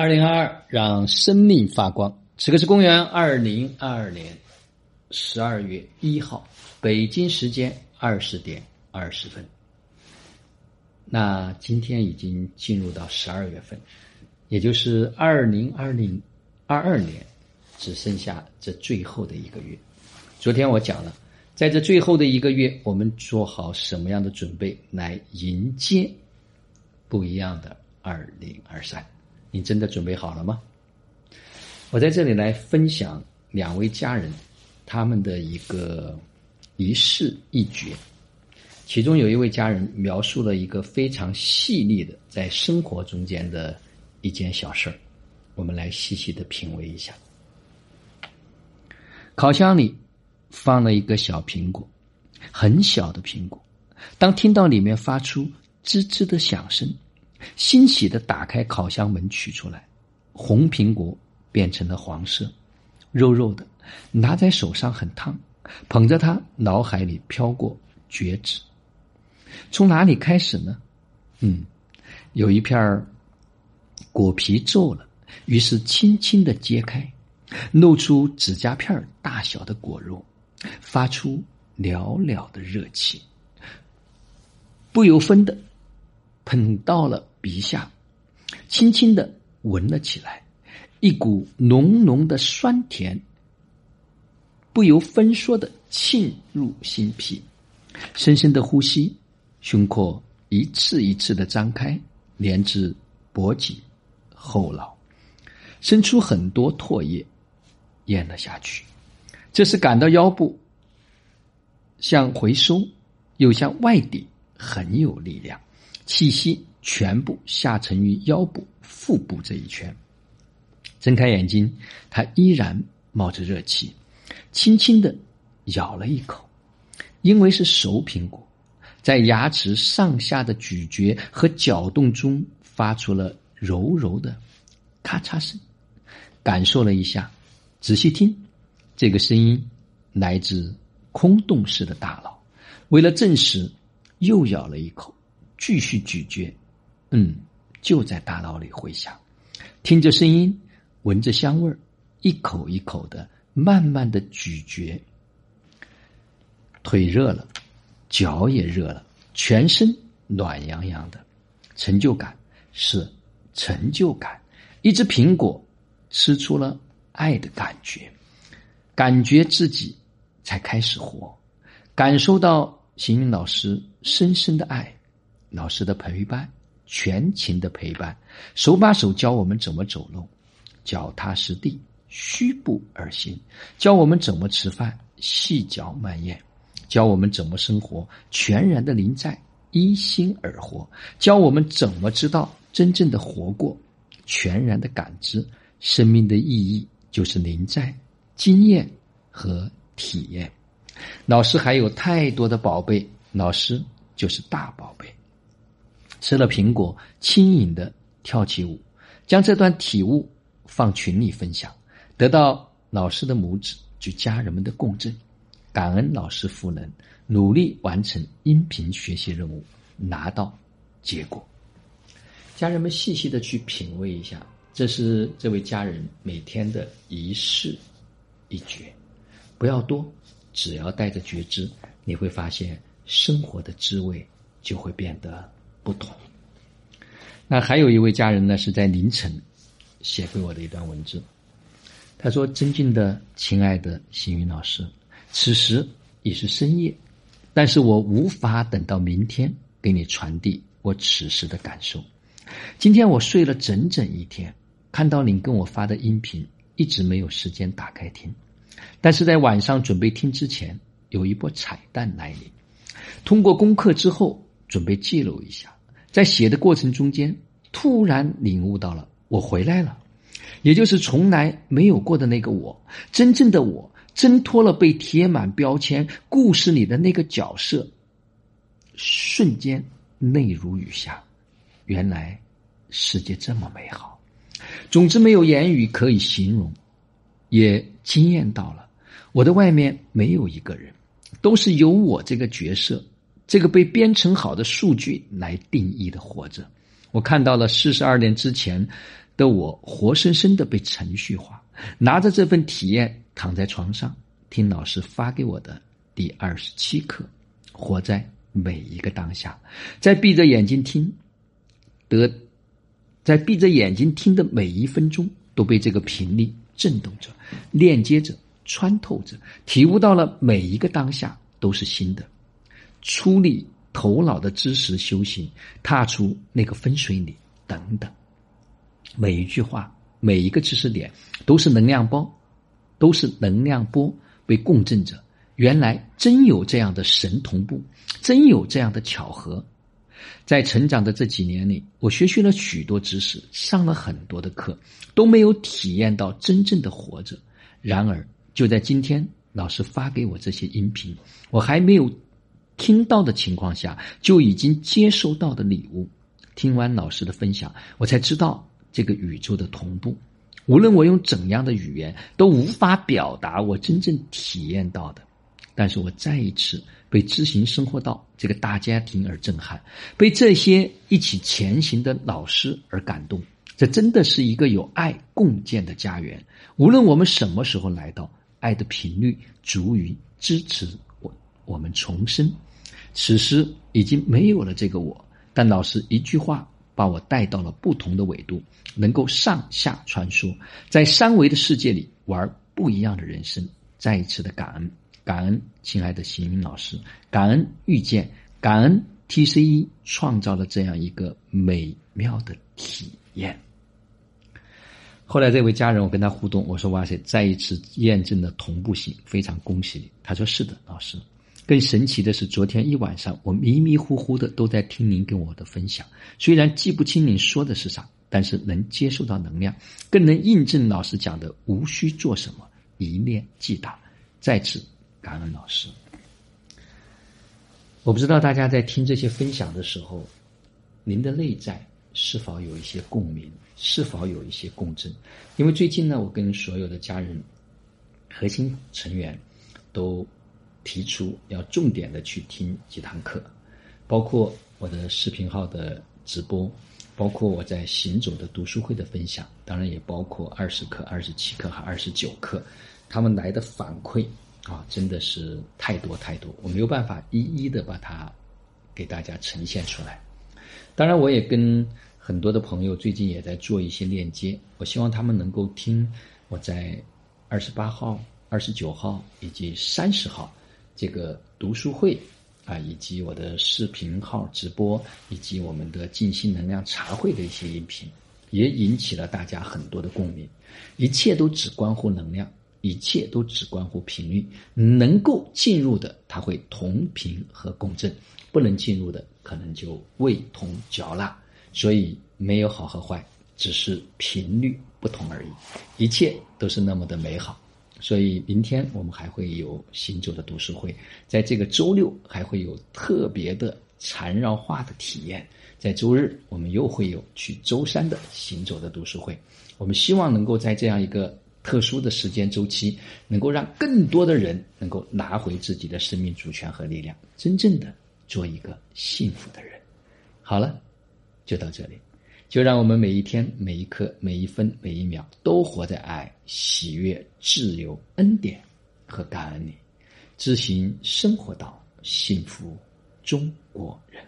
二零二二，让生命发光。此刻是公元二零二二年十二月一号，北京时间二十点二十分。那今天已经进入到十二月份，也就是二零二零二二年，只剩下这最后的一个月。昨天我讲了，在这最后的一个月，我们做好什么样的准备来迎接不一样的二零二三？你真的准备好了吗？我在这里来分享两位家人他们的一个一事一决。其中有一位家人描述了一个非常细腻的在生活中间的一件小事儿，我们来细细的品味一下。烤箱里放了一个小苹果，很小的苹果。当听到里面发出吱吱的响声。欣喜的打开烤箱门，取出来，红苹果变成了黄色，肉肉的，拿在手上很烫，捧着它，脑海里飘过觉知。从哪里开始呢？嗯，有一片果皮皱了，于是轻轻的揭开，露出指甲片大小的果肉，发出袅袅的热气，不由分的喷到了。鼻下，轻轻的闻了起来，一股浓浓的酸甜，不由分说的沁入心脾。深深的呼吸，胸廓一次一次的张开，连至脖颈、后脑，生出很多唾液，咽了下去。这是感到腰部向回收，又向外顶，很有力量，气息。全部下沉于腰部、腹部这一圈。睁开眼睛，他依然冒着热气，轻轻的咬了一口，因为是熟苹果，在牙齿上下的咀嚼和搅动中，发出了柔柔的咔嚓声。感受了一下，仔细听，这个声音来自空洞式的大脑。为了证实，又咬了一口，继续咀嚼。嗯，就在大脑里回响，听着声音，闻着香味儿，一口一口的慢慢的咀嚼。腿热了，脚也热了，全身暖洋洋的，成就感是成就感。一只苹果吃出了爱的感觉，感觉自己才开始活，感受到邢云老师深深的爱，老师的陪伴。全情的陪伴，手把手教我们怎么走路，脚踏实地，虚步而行；教我们怎么吃饭，细嚼慢咽；教我们怎么生活，全然的临在，依心而活；教我们怎么知道真正的活过，全然的感知生命的意义，就是临在、经验和体验。老师还有太多的宝贝，老师就是大宝贝。吃了苹果，轻盈的跳起舞，将这段体悟放群里分享，得到老师的拇指及家人们的共振，感恩老师赋能，努力完成音频学习任务，拿到结果。家人们细细的去品味一下，这是这位家人每天的一事一觉，不要多，只要带着觉知，你会发现生活的滋味就会变得。不同。那还有一位家人呢，是在凌晨写给我的一段文字。他说：“尊敬的亲爱的幸运老师，此时已是深夜，但是我无法等到明天给你传递我此时的感受。今天我睡了整整一天，看到您跟我发的音频，一直没有时间打开听。但是在晚上准备听之前，有一波彩蛋来临。通过功课之后。”准备记录一下，在写的过程中间，突然领悟到了，我回来了，也就是从来没有过的那个我，真正的我，挣脱了被贴满标签故事里的那个角色，瞬间泪如雨下，原来世界这么美好，总之没有言语可以形容，也惊艳到了，我的外面没有一个人，都是由我这个角色。这个被编程好的数据来定义的活着，我看到了四十二年之前的我活生生的被程序化，拿着这份体验躺在床上听老师发给我的第二十七课，活在每一个当下，在闭着眼睛听，得在闭着眼睛听的每一分钟都被这个频率震动着，链接着，穿透着，体悟到了每一个当下都是新的，出力头脑的知识修行，踏出那个分水岭，等等。每一句话，每一个知识点，都是能量包，都是能量波被共振着。原来真有这样的神同步，真有这样的巧合。在成长的这几年里，我学习了许多知识，上了很多的课，都没有体验到真正的活着。然而，就在今天，老师发给我这些音频，我还没有听到的情况下，就已经接收到的礼物。听完老师的分享，我才知道。这个宇宙的同步，无论我用怎样的语言，都无法表达我真正体验到的。但是我再一次被知行生活到这个大家庭而震撼，被这些一起前行的老师而感动。这真的是一个有爱共建的家园。无论我们什么时候来到，爱的频率足以支持我我们重生。此时已经没有了这个我，但老师一句话。把我带到了不同的纬度，能够上下穿梭，在三维的世界里玩不一样的人生。再一次的感恩，感恩亲爱的邢云老师，感恩遇见，感恩 TCE 创造了这样一个美妙的体验。后来这位家人，我跟他互动，我说：“哇塞，再一次验证了同步性，非常恭喜你。”他说：“是的，老师。”更神奇的是，昨天一晚上我迷迷糊糊的都在听您跟我的分享，虽然记不清您说的是啥，但是能接受到能量，更能印证老师讲的无需做什么，一念即达。再次感恩老师。我不知道大家在听这些分享的时候，您的内在是否有一些共鸣，是否有一些共振？因为最近呢，我跟所有的家人、核心成员都。提出要重点的去听几堂课，包括我的视频号的直播，包括我在行走的读书会的分享，当然也包括二十课、二十七课和二十九课，他们来的反馈啊，真的是太多太多，我没有办法一一的把它给大家呈现出来。当然，我也跟很多的朋友最近也在做一些链接，我希望他们能够听我在二十八号、二十九号以及三十号。这个读书会啊，以及我的视频号直播，以及我们的静心能量茶会的一些音频，也引起了大家很多的共鸣。一切都只关乎能量，一切都只关乎频率。能够进入的，它会同频和共振；不能进入的，可能就味同嚼蜡。所以没有好和坏，只是频率不同而已。一切都是那么的美好。所以明天我们还会有行走的读书会，在这个周六还会有特别的缠绕化的体验，在周日我们又会有去舟山的行走的读书会。我们希望能够在这样一个特殊的时间周期，能够让更多的人能够拿回自己的生命主权和力量，真正的做一个幸福的人。好了，就到这里。就让我们每一天、每一刻、每一分、每一秒，都活在爱、喜悦、自由、恩典和感恩里，执行生活到，幸福中国人。